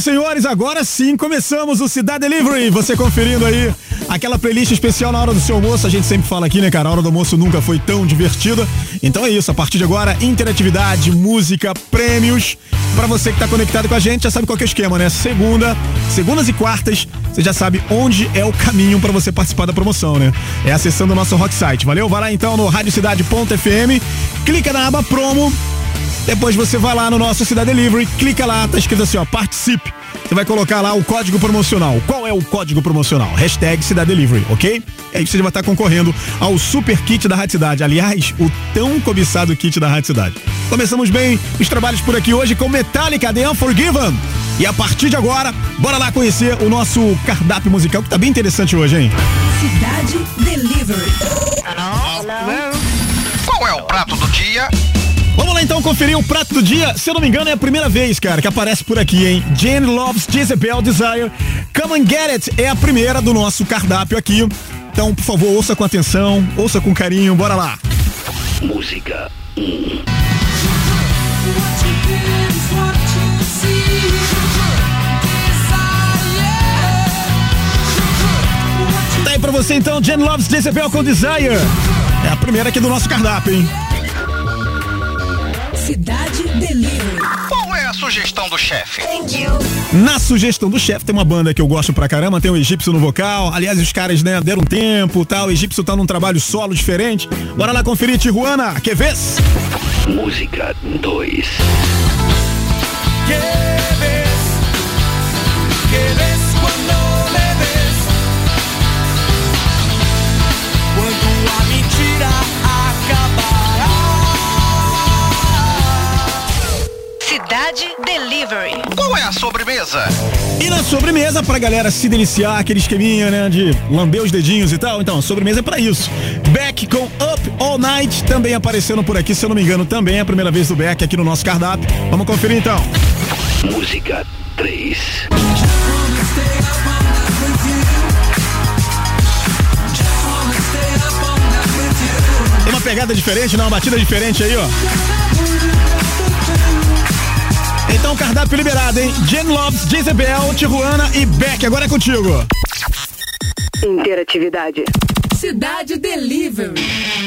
E senhores, agora sim começamos o Cidade Delivery. Você conferindo aí aquela playlist especial na hora do seu almoço. A gente sempre fala aqui, né, cara? A hora do almoço nunca foi tão divertida. Então é isso, a partir de agora, interatividade, música, prêmios. Para você que tá conectado com a gente, já sabe qual é o esquema, né? Segunda, segundas e quartas, você já sabe onde é o caminho para você participar da promoção, né? É acessando o nosso hot site. Valeu? Vai lá então no radiocidade.fm, clica na aba promo depois você vai lá no nosso Cidade Delivery, clica lá, tá escrito assim, ó, participe. Você vai colocar lá o código promocional. Qual é o código promocional? Hashtag Cidade Delivery, ok? E aí você já vai estar concorrendo ao super kit da Rádio Cidade. Aliás, o tão cobiçado kit da Rádio Cidade. Começamos bem os trabalhos por aqui hoje com Metallica, The Unforgiven. E a partir de agora, bora lá conhecer o nosso cardápio musical, que tá bem interessante hoje, hein? Cidade Delivery. Hello? Hello? Qual é o prato do dia? Então conferir o prato do dia. Se eu não me engano, é a primeira vez, cara, que aparece por aqui, hein? Jane Loves Jezebel Desire. Come and Get It é a primeira do nosso cardápio aqui. Então, por favor, ouça com atenção, ouça com carinho, bora lá. Música 1. Tá aí pra você então, Jane Loves Jezebel com Desire. É a primeira aqui do nosso cardápio, hein? Cidade Delivery. Qual é a sugestão do chefe? Na sugestão do chefe, tem uma banda que eu gosto pra caramba, tem o Egípcio no vocal. Aliás, os caras, né, deram tempo tal. O Egípcio tá num trabalho solo diferente. Bora lá conferir, Tijuana, que vez? Música 2. Sobremesa? E na sobremesa, pra galera se deliciar, aquele esqueminha, né, de lamber os dedinhos e tal. Então, sobremesa é pra isso. Beck com Up All Night também aparecendo por aqui, se eu não me engano, também é a primeira vez do Beck aqui no nosso cardápio. Vamos conferir então. Música 3. Tem uma pegada diferente, né, uma batida diferente aí, ó. Então, cardápio liberado, hein? Jen Lopes, Jezebel, Tijuana e Beck. Agora é contigo. Interatividade. Cidade Delivery.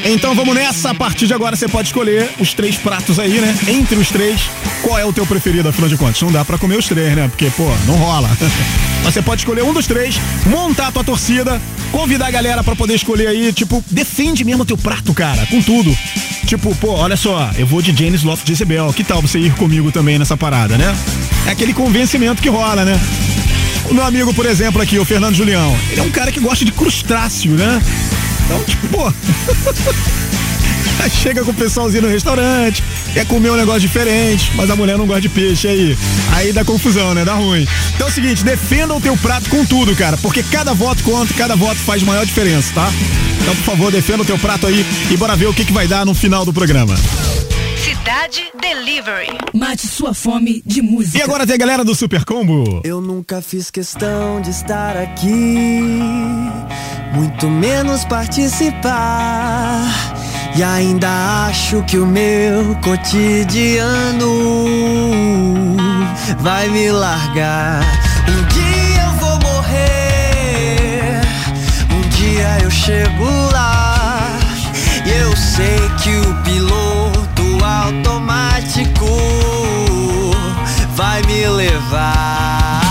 Então vamos nessa. A partir de agora você pode escolher os três pratos aí, né? Entre os três, qual é o teu preferido, afinal de contas? Não dá pra comer os três, né? Porque, pô, não rola. Mas você pode escolher um dos três, montar a tua torcida, convidar a galera pra poder escolher aí, tipo, defende mesmo o teu prato, cara, com tudo. Tipo, pô, olha só, eu vou de Janis Loft Jezebel, que tal você ir comigo também nessa parada, né? É aquele convencimento que rola, né? O meu amigo, por exemplo, aqui, o Fernando Julião, ele é um cara que gosta de crustáceo, né? Então, tipo, pô. Aí Chega com o pessoalzinho no restaurante, quer comer um negócio diferente, mas a mulher não gosta de peixe aí. Aí dá confusão, né? Dá ruim. Então é o seguinte, defenda o teu prato com tudo, cara, porque cada voto conta, cada voto faz maior diferença, tá? Então, por favor, defenda o teu prato aí e bora ver o que, que vai dar no final do programa. Cidade Delivery. Mate sua fome de música. E agora tem a galera do Super Combo. Eu nunca fiz questão de estar aqui, muito menos participar. E ainda acho que o meu cotidiano vai me largar. Um dia eu vou morrer, um dia eu chego lá. E eu sei que o piloto vai me levar.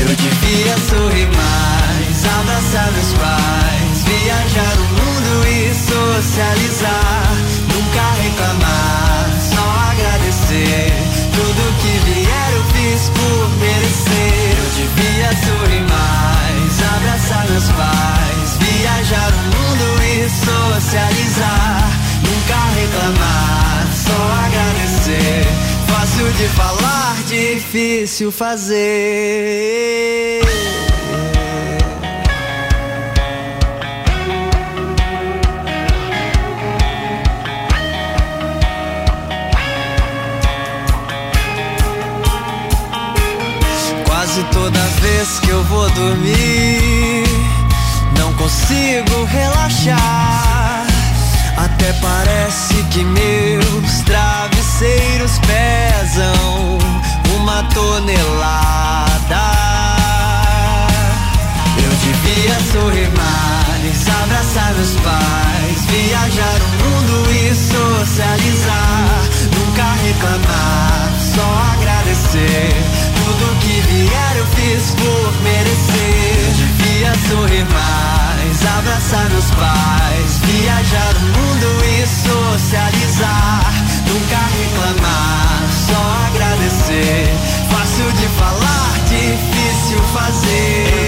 Eu devia sorrir mais, abraçar meus pais, viajar o mundo e socializar. Nunca reclamar, só agradecer. Tudo que vier eu fiz por merecer. Eu devia sorrir mais, abraçar meus pais, viajar o mundo e socializar. Nunca reclamar, só agradecer. Fácil de falar, difícil fazer. Quase toda vez que eu vou dormir, não consigo relaxar até parece que meus travesseiros pesam uma tonelada. Eu devia sorrir mais, abraçar meus pais, viajar o mundo e socializar. Nunca reclamar, só agradecer. Tudo que vier eu fiz abraçar meus pais, viajar o mundo e socializar. Nunca reclamar, só agradecer. Fácil de falar, difícil fazer.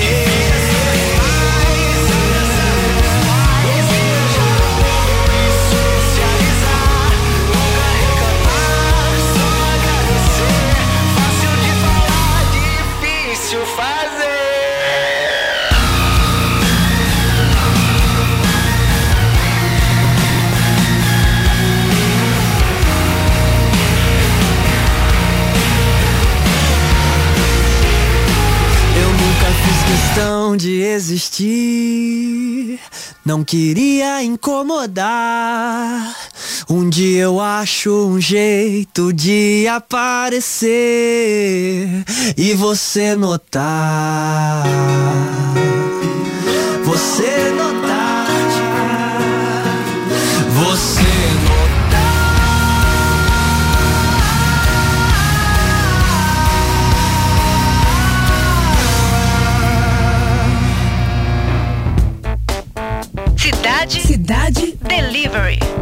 De existir. Não queria incomodar. Um dia eu acho um jeito de aparecer e você notar. Você notar. Você Delivery.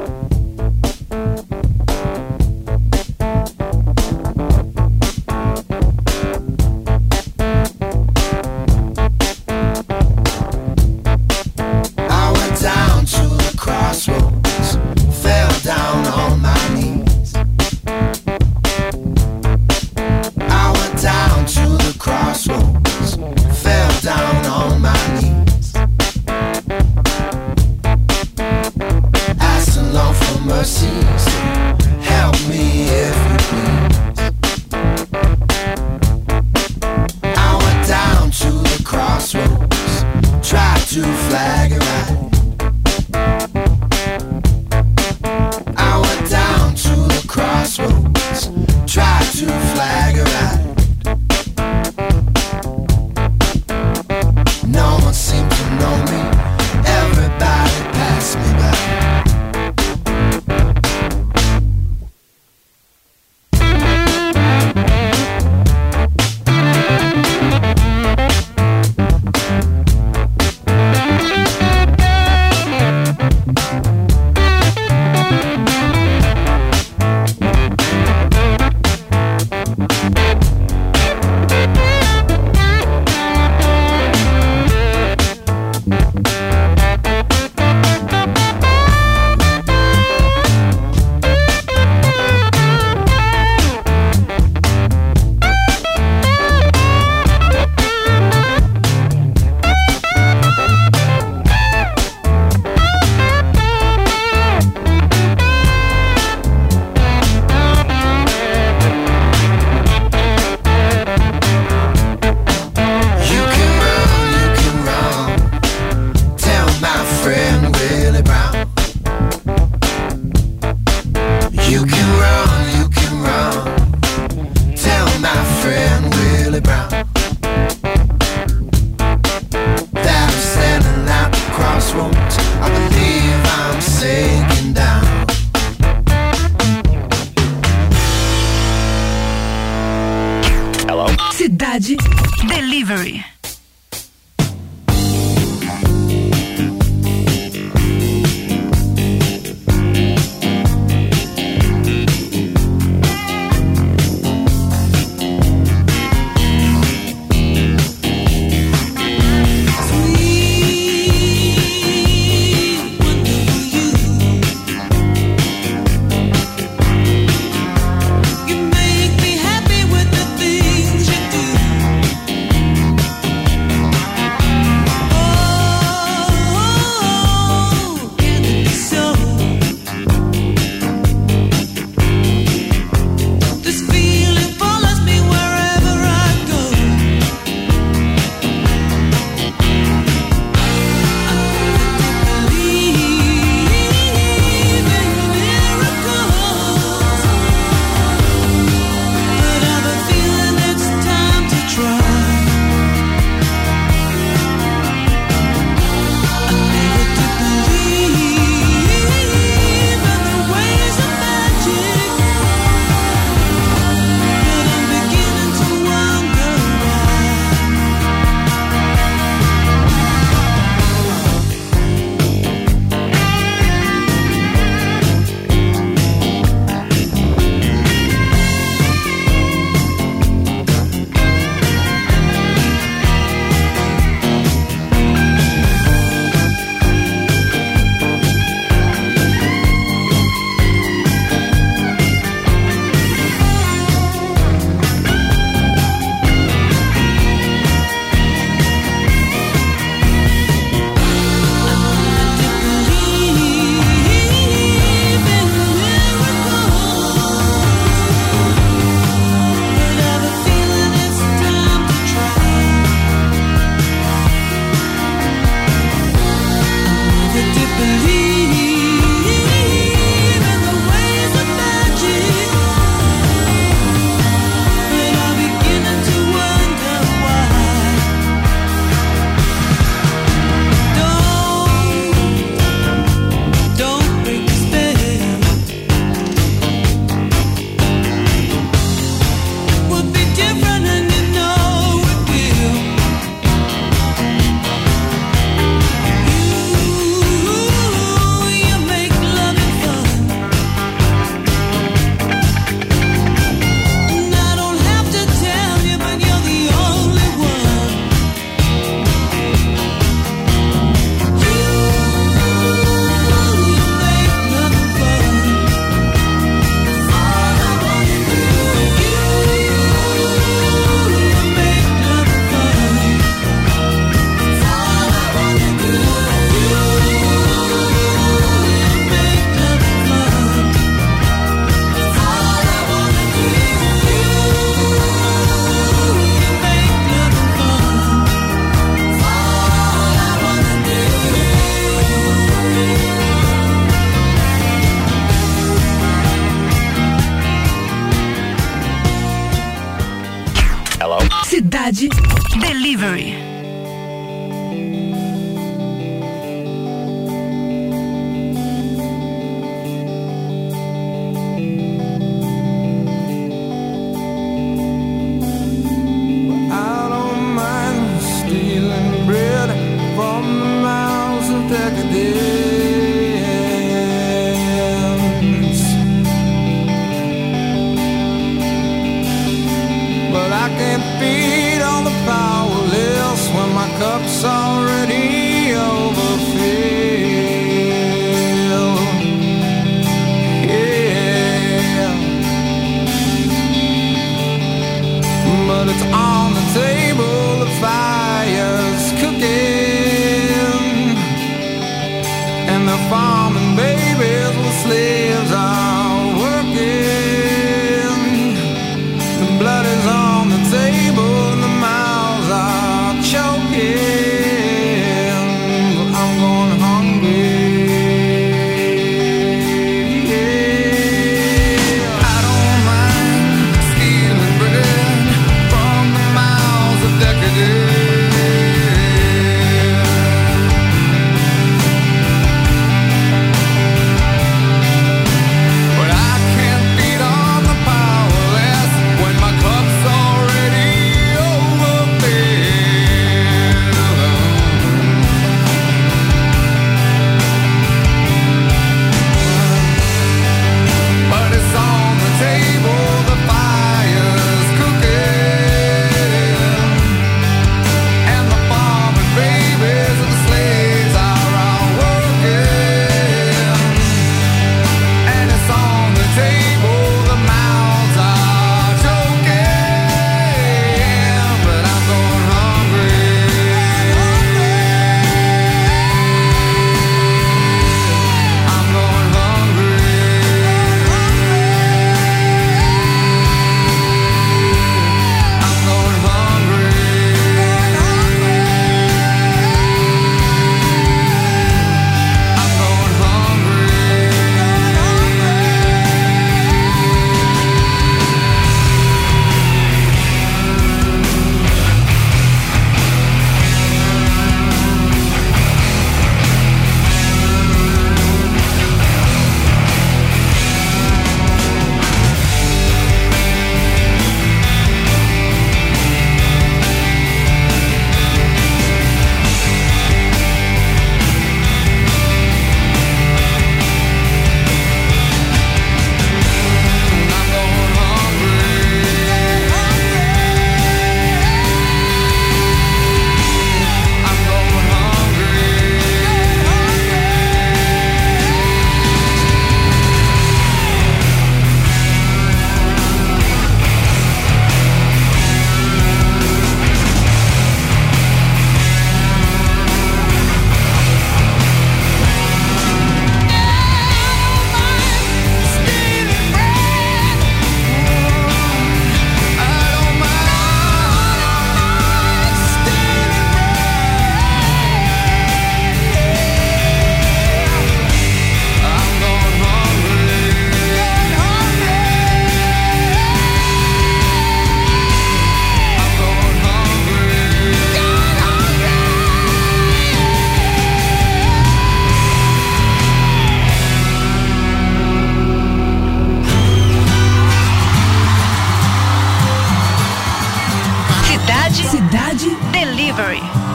Delivery.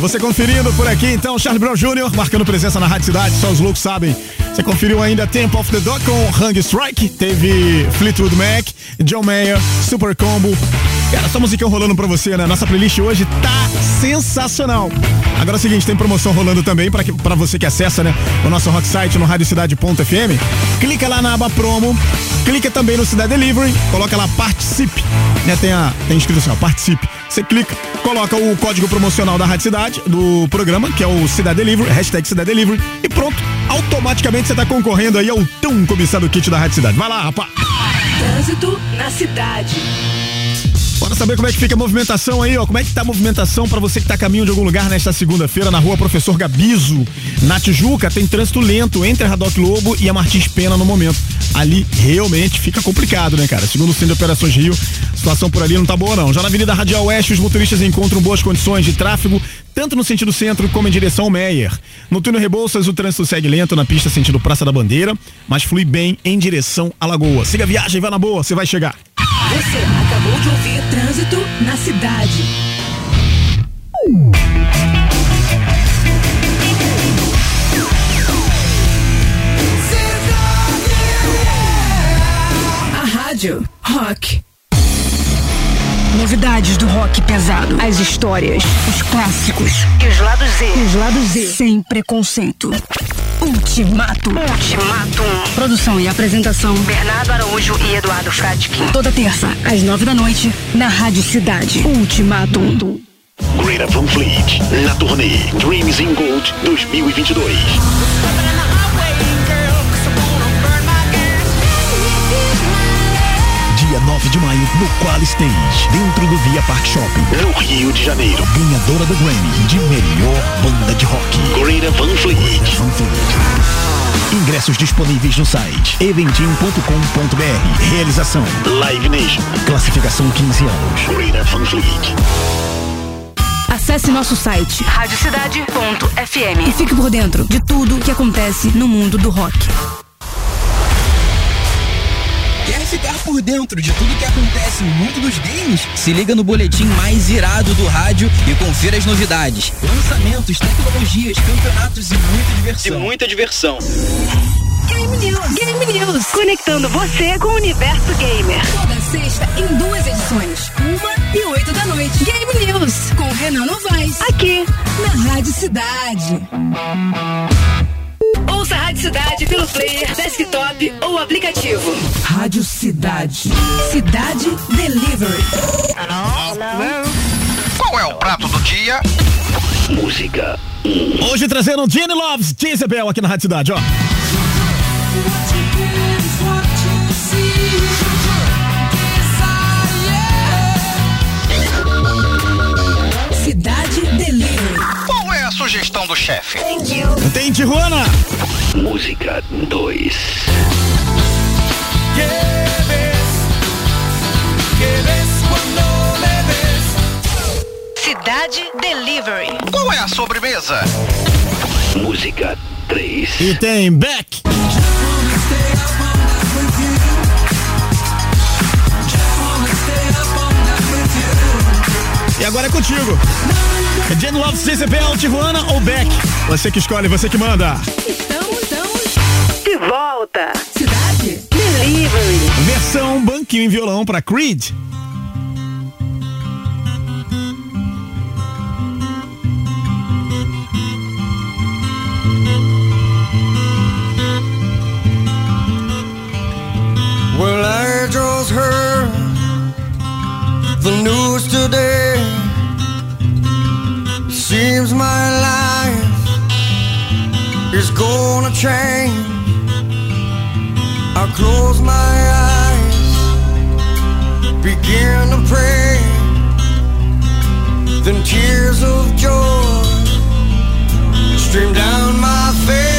Você conferindo por aqui, então, Charlie Brown Jr. marcando presença na Rádio Cidade, só os loucos sabem. Você conferiu ainda Tempo of the Dog com Hang Strike, teve Fleetwood Mac, John Mayer, Super Combo. Cara, essa musiquinha rolando pra você, né? Nossa playlist hoje tá sensacional. Agora é o seguinte, tem promoção rolando também que, pra você que acessa, né? O nosso rock site no radiocidade.fm. Clica lá na aba promo, clica também no Cidade Delivery, coloca lá participe, né? Tem, a, tem escrito assim, participe. Você clica, coloca o código promocional da Rádio Cidade, do programa, que é o Cidade Delivery, hashtag Cidade Delivery, e pronto, automaticamente você tá concorrendo aí ao tão cobiçado kit da Rádio Cidade. Vai lá, rapaz! Trânsito na cidade. Bora saber como é que fica a movimentação aí, ó. Como é que tá a movimentação pra você que tá a caminho de algum lugar nesta segunda-feira na rua Professor Gabizo. Na Tijuca tem trânsito lento entre a Radoc Lobo e a Martins Pena no momento. Ali realmente fica complicado, né, cara? Segundo o Centro de Operações Rio, a situação por ali não tá boa, não. Já na Avenida Radial Oeste, os motoristas encontram boas condições de tráfego, tanto no sentido centro como em direção ao Meier. No túnel Rebouças, o trânsito segue lento na pista sentido Praça da Bandeira, mas flui bem em direção à Lagoa. Siga a viagem, vai na boa, você vai chegar. Acabou de ouvir Trânsito na cidade. A rádio Rock. Novidades do rock pesado. As histórias, os clássicos e os lados Z. Os lados Z. Sem preconceito. Ultimato. Ultimato. Produção e apresentação: Bernardo Araújo e Eduardo Fradkin. Toda terça, às nove da noite, na Rádio Cidade. Ultimato. Greta Van Fleet, na turnê Dreams in Gold 2022. De maio, no Qual Stage, dentro do Via Park Shopping. No Rio de Janeiro, Ganhadora do Grammy de melhor banda de rock. Greta Van Fleet. Van Fleet. Ingressos disponíveis no site eventim.com.br. Realização Live Nation. Classificação 15 anos. Greta Van Fleet. Acesse nosso site radiocidade.fm e fique por dentro de tudo que acontece no mundo do rock. Ficar por dentro de tudo que acontece no mundo dos games? Se liga no boletim mais irado do rádio e confira as novidades. Lançamentos, tecnologias, campeonatos e muita diversão. E muita diversão. Game News. Game News. Conectando você com o universo gamer. Toda sexta em duas edições. Uma e oito da noite. Game News. Com Renan Novaes. Aqui, na Rádio Cidade. Ouça a Rádio Cidade pelo player, desktop ou aplicativo. Rádio Cidade. Cidade Delivery. Qual é o prato do dia? Música Hoje trazendo Jenny Loves, Jezebel aqui na Rádio Cidade, ó. Sugestão do chefe? Tem Tijuana. Música 2 Cidade Delivery. Qual é a sobremesa? Música 3 E tem Beck. E agora é contigo. É Jenny Loves, Jezebel, Tijuana ou Beck? Você que escolhe, você que manda. Estamos, estamos. De volta. Cidade. Delivery. Versão banquinho em violão pra Creed. Well, I just heard the news today. Seems my life is gonna change. I close my eyes, begin to pray. Then tears of joy stream down my face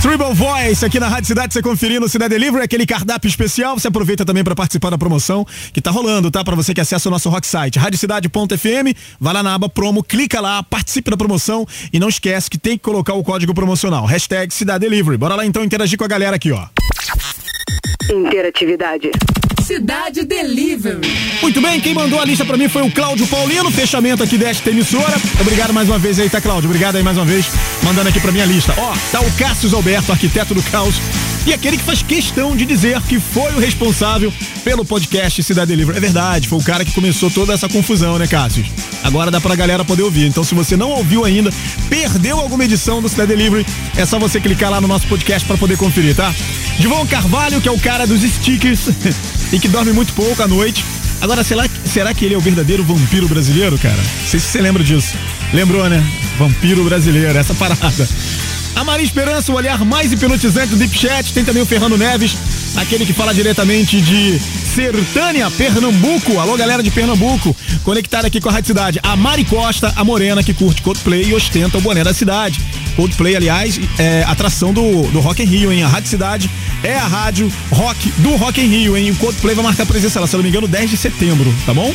Tribal Voice, aqui na Rádio Cidade, você conferindo o Cidade Delivery, aquele cardápio especial. Você aproveita também pra participar da promoção que tá rolando, tá? Pra você que acessa o nosso rock site, radiocidade.fm, vai lá na aba promo, clica lá, participe da promoção e não esquece que tem que colocar o código promocional, hashtag Cidade Delivery. Bora lá então interagir com a galera aqui, ó. Interatividade. Cidade Delivery. Muito bem, quem mandou a lista pra mim foi o Cláudio Paulino, fechamento aqui desta emissora. Obrigado mais uma vez aí, tá, Cláudio? Obrigado aí mais uma vez, mandando aqui pra minha lista. Ó, tá o Cássio Alberto, arquiteto do caos, e aquele que faz questão de dizer que foi o responsável pelo podcast Cidade Delivery. É verdade, foi o cara que começou toda essa confusão, né, Cássio? Agora dá pra galera poder ouvir. Então, se você não ouviu ainda, perdeu alguma edição do Cidade Delivery, é só você clicar lá no nosso podcast pra poder conferir, tá? Divon Carvalho, que é o cara dos stickers e que dorme muito pouco à noite. Agora, será, será que ele é o verdadeiro vampiro brasileiro, cara? Não sei se você lembra disso. Lembrou, né? Vampiro brasileiro, essa parada. A Maria Esperança, o olhar mais hipnotizante do Deep Chat. Tem também o Fernando Neves, aquele que fala diretamente de Sertânia, Pernambuco. Alô, galera de Pernambuco, conectada aqui com a Rádio Cidade. A Mari Costa, a morena que curte Coldplay e ostenta o boné da cidade. Coldplay, aliás, é atração do, do Rock in Rio, hein? A Rádio Cidade é a rádio rock do Rock in Rio, hein? O Coldplay vai marcar presença lá, se não me engano, 10 de setembro, tá bom?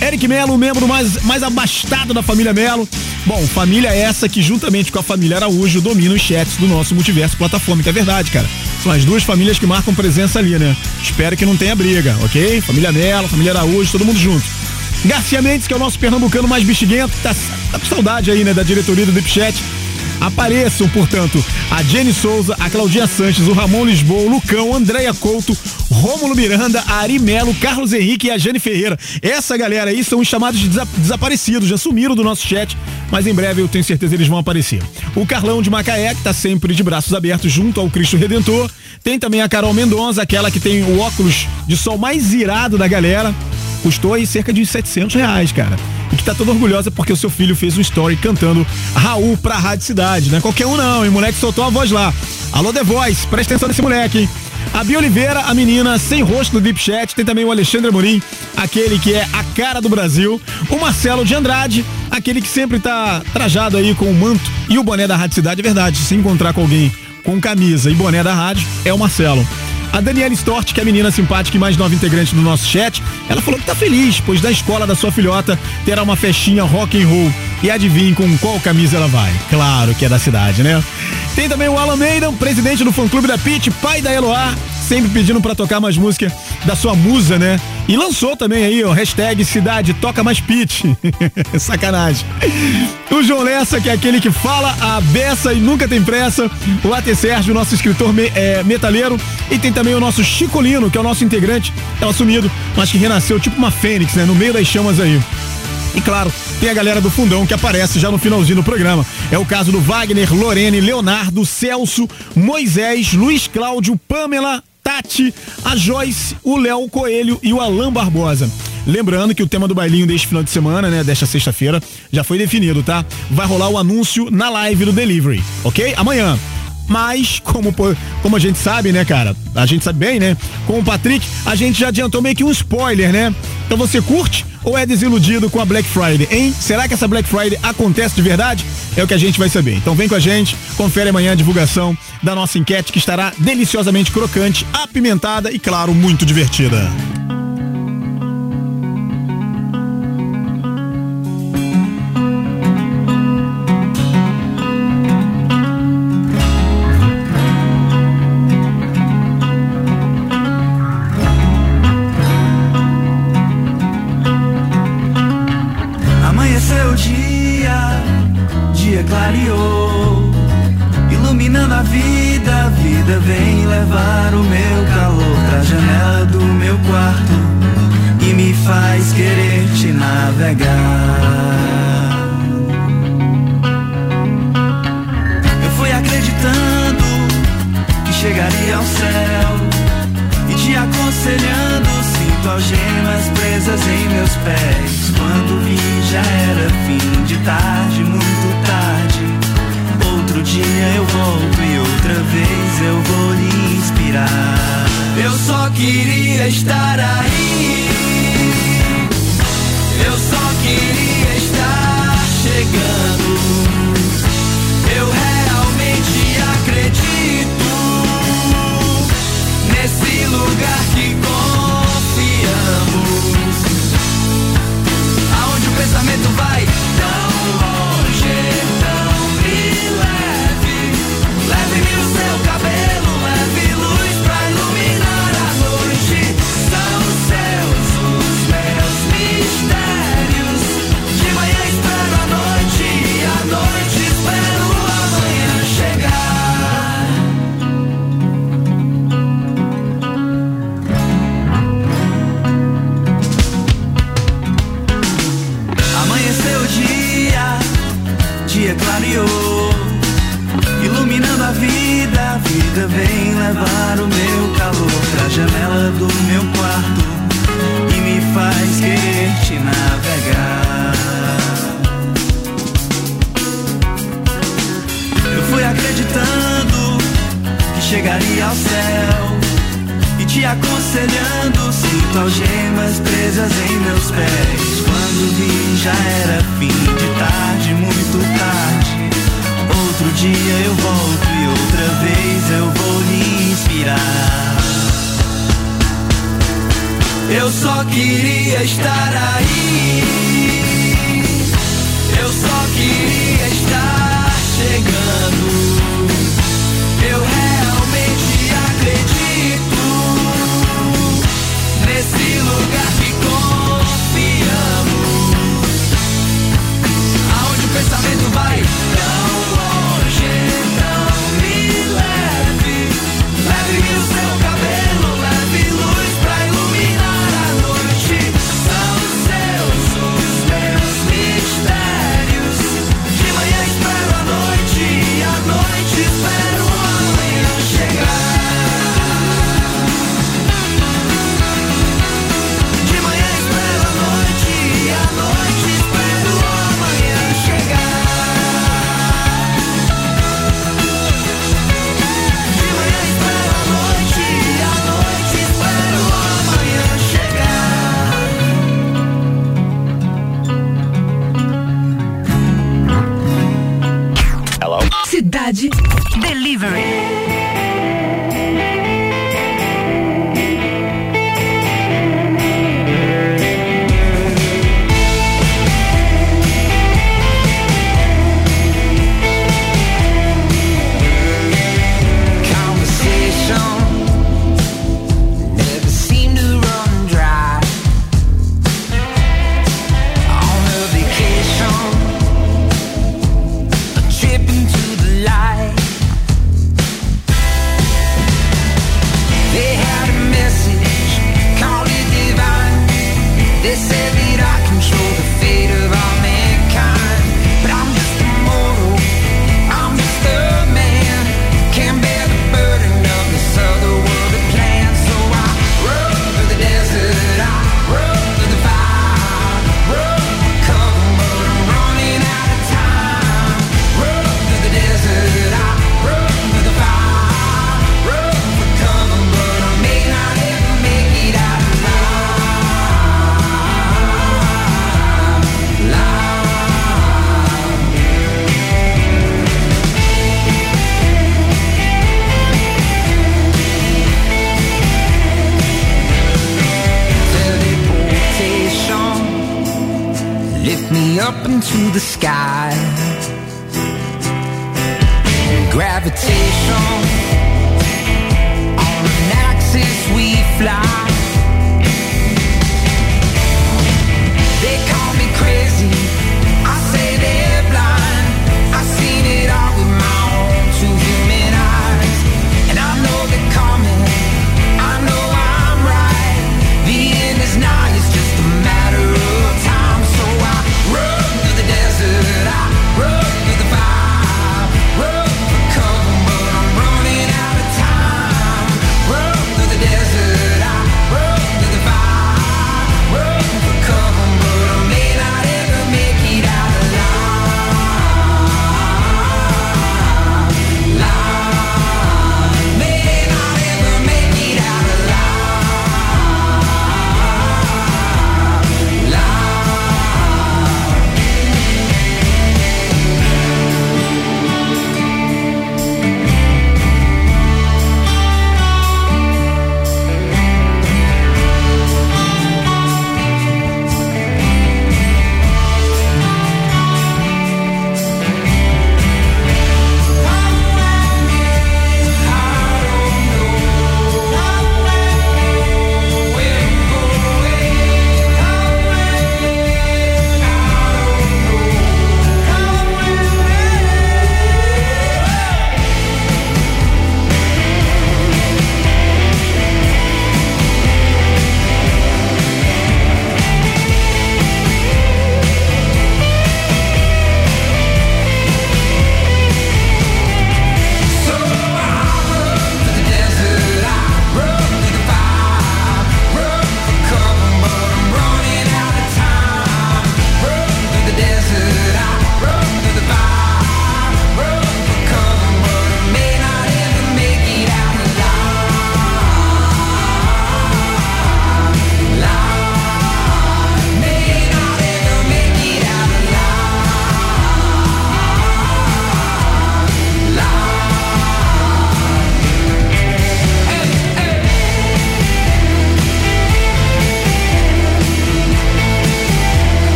Eric Melo, membro mais, mais abastado da família Melo. Bom, família essa que, juntamente com a família Araújo, domina os chats do nosso multiverso plataforma, que é verdade, cara. São as duas famílias que marcam presença ali, né? Espero que não tenha briga, ok? Família Melo, família Araújo, todo mundo junto. Garcia Mendes, que é o nosso pernambucano mais bexiguento, tá, tá com saudade aí, né, da diretoria do Deep Chat. Apareçam, portanto, a Jenny Souza, a Claudinha Sanches, o Ramon Lisboa, o Lucão, Andréia Couto, Rômulo Miranda, a Ari Melo, Carlos Henrique e a Jane Ferreira. Essa galera aí são os chamados de desa desaparecidos, já sumiram do nosso chat, mas em breve eu tenho certeza eles vão aparecer. O Carlão de Macaé, que tá sempre de braços abertos junto ao Cristo Redentor. Tem também a Carol Mendonça, aquela que tem o óculos de sol mais irado da galera. Custou aí cerca de 700 reais, cara e que tá toda orgulhosa porque o seu filho fez um story cantando Raul pra Rádio Cidade, não é qualquer um não, hein? O moleque soltou a voz lá. Alô, The Voice, presta atenção nesse moleque, hein? A Bia Oliveira, a menina sem rosto do Deep Chat, tem também o Alexandre Amorim, aquele que é a cara do Brasil, o Marcelo de Andrade, aquele que sempre tá trajado aí com o manto e o boné da Rádio Cidade, é verdade, se encontrar com alguém com camisa e boné da rádio, é o Marcelo. A Daniela Stort, que é a menina simpática e mais nova integrante do nosso chat, ela falou que tá feliz, pois da escola da sua filhota terá uma festinha rock and roll. E adivinhe com qual camisa ela vai. Claro que é da cidade, né? Tem também o Alan Meidan, presidente do fã-clube da Pit, pai da Eloá, sempre pedindo para tocar mais música da sua musa, né? E lançou também aí, ó, hashtag Cidade Toca Mais Pit. Sacanagem. O João Lessa, que é aquele que fala a beça e nunca tem pressa. O AT Sérgio, nosso escritor me, é, metaleiro. E tem também o nosso Chicolino, que é o nosso integrante. Tava sumido, mas que renasceu tipo uma fênix, né? No meio das chamas aí. E claro, tem a galera do fundão que aparece já no finalzinho do programa. É o caso do Wagner, Lorene, Leonardo, Celso, Moisés, Luiz Cláudio, Pamela, Tati, a Joyce, o Léo Coelho e o Alan Barbosa. Lembrando que o tema do bailinho deste final de semana, né, desta sexta-feira, já foi definido, tá? Vai rolar o anúncio na live do Delivery, ok? Amanhã. Mas, como, como a gente sabe, né, cara? A gente sabe bem, né? Com o Patrick, a gente já adiantou meio que um spoiler, né? Então você curte ou é desiludido com a Black Friday, hein? Será que essa Black Friday acontece de verdade? É o que a gente vai saber. Então vem com a gente, confere amanhã a divulgação da nossa enquete que estará deliciosamente crocante, apimentada e, claro, muito divertida. te aconselhando. Sinto algemas presas em meus pés. Quando vi, já era fim de tarde, muito tarde. Outro dia eu volto e outra vez eu vou me inspirar. Eu só queria estar aí. Eu só queria estar. survive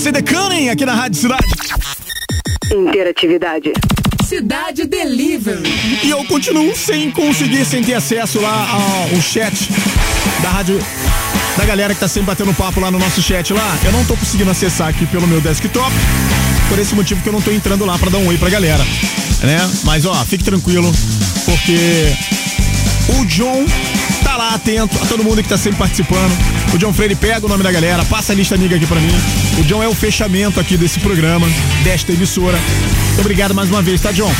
The Cunning aqui na Rádio Cidade. Interatividade. Cidade Delivery. E eu continuo sem conseguir, sem ter acesso lá ao, ao chat da rádio. Da galera que tá sempre batendo papo lá no nosso chat lá. Eu não tô conseguindo acessar aqui pelo meu desktop. Por esse motivo que eu não tô entrando lá pra dar um oi pra galera. Né? Mas ó, fique tranquilo, porque o John tá lá atento a todo mundo que tá sempre participando. O John Freire pega o nome da galera, passa a lista amiga aqui pra mim. O John é o fechamento aqui desse programa, desta emissora. Muito obrigado mais uma vez, tá, John?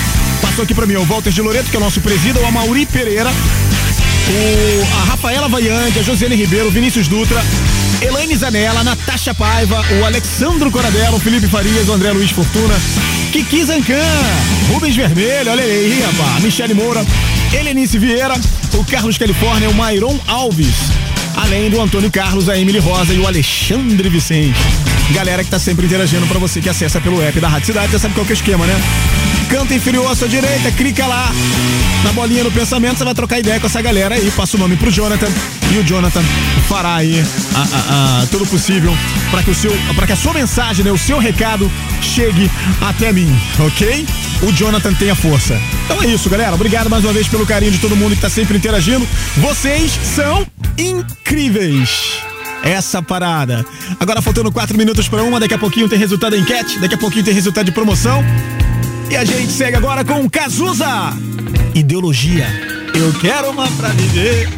Passou aqui pra mim o Walter de Loreto, que é o nosso presida, o Amauri Pereira, o, a Rafaela Vaiante, a Josiane Ribeiro, o Vinícius Dutra, Elaine Zanella, Natasha Paiva, o Alexandro Coradello, o Felipe Farias, o André Luiz Fortuna, Kiki Zancan, Rubens Vermelho, olha aí, rapaz, Michele Moura, Helenice Vieira, o Carlos Califórnia, o Mairon Alves, além do Antônio Carlos, a Emily Rosa e o Alexandre Vicente. Galera que tá sempre interagindo pra você que acessa pelo app da Rádio Cidade, já sabe qual que é o esquema, né? Canto inferior à sua direita, clica lá na bolinha no pensamento, você vai trocar ideia com essa galera aí, passa o nome pro Jonathan e o Jonathan fará aí a, a, a, tudo possível para que o seu, para que a sua mensagem, né, o seu recado chegue até mim, ok? O Jonathan tenha força. Então é isso, galera. Obrigado mais uma vez pelo carinho de todo mundo que tá sempre interagindo. Vocês são incríveis essa parada. Agora faltando quatro minutos para uma, daqui a pouquinho tem resultado da enquete, daqui a pouquinho tem resultado de promoção. E a gente segue agora com Cazuza. Ideologia. Eu quero uma pra viver.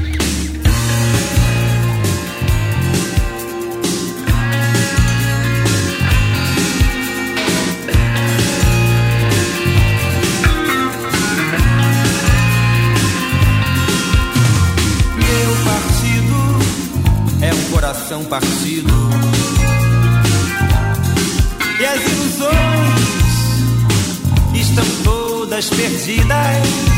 Partido. E as ilusões estão todas perdidas.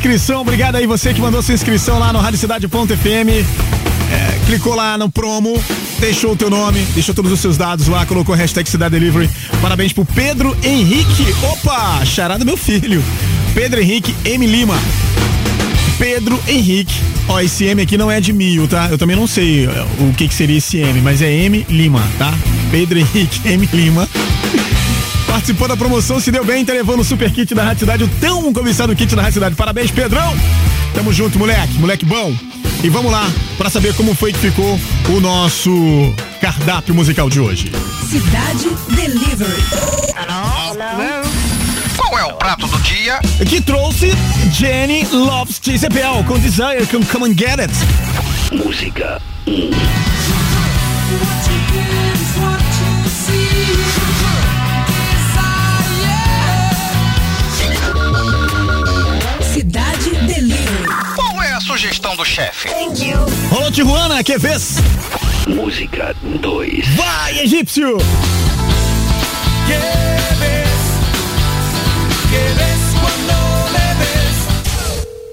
Inscrição. Obrigado aí você que mandou sua inscrição lá no radiocidade.fm. É, clicou lá no promo, deixou o teu nome, deixou todos os seus dados lá, colocou hashtag Cidade Delivery. Parabéns pro Pedro Henrique. Opa, charada meu filho. Pedro Henrique M. Lima. Pedro Henrique. Ó, esse M aqui não é de mil, tá? Eu também não sei é, o que, que seria esse M, mas é M Lima, tá? Pedro Henrique M. Lima. Participou da promoção, se deu bem, tá levando o super kit da Rádio Cidade, o tão cobiçado kit da Rádio Cidade. Parabéns, Pedrão! Tamo junto, moleque, moleque bom. E vamos lá para saber como foi que ficou o nosso cardápio musical de hoje. Cidade Delivery. Qual é o prato do dia? Que trouxe Jenny Loves Jezebel com Desire com Come and Get It. Música 1. Sugestão do chefe? Rolou Tijuana, que vez? Música 2. Vai, egípcio!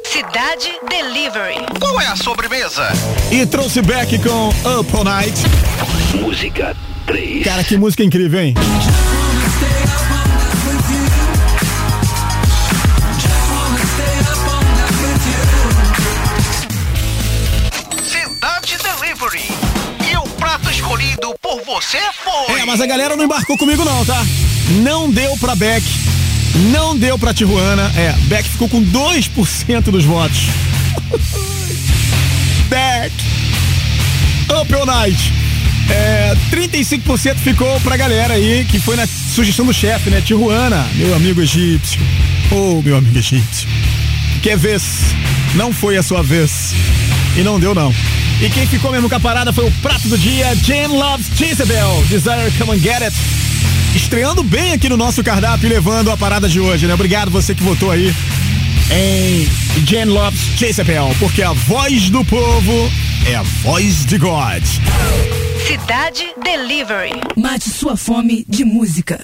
Cidade Delivery. Qual é a sobremesa? E trouxe back com Up All Night. Música 3. Cara, que música incrível, hein? Você foi. É, mas a galera não embarcou comigo não, tá? Não deu pra Beck, não deu pra Tijuana. É, Beck ficou com 2% dos votos. Beck. Up All Night. É, 35% ficou pra galera aí, que foi na sugestão do chefe, né? Tijuana, meu amigo egípcio. Ô, meu amigo egípcio. Que vez? Não foi a sua vez. E não deu, não. E quem ficou mesmo com a parada foi o prato do dia, Jane Loves Jezebel, Desire Come and Get It. Estreando bem aqui no nosso cardápio e levando a parada de hoje, né? Obrigado você que votou aí em Jane Loves Jezebel, porque a voz do povo é a voz de God. Cidade Delivery. Mate sua fome de música.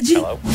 Amanhã. Cidade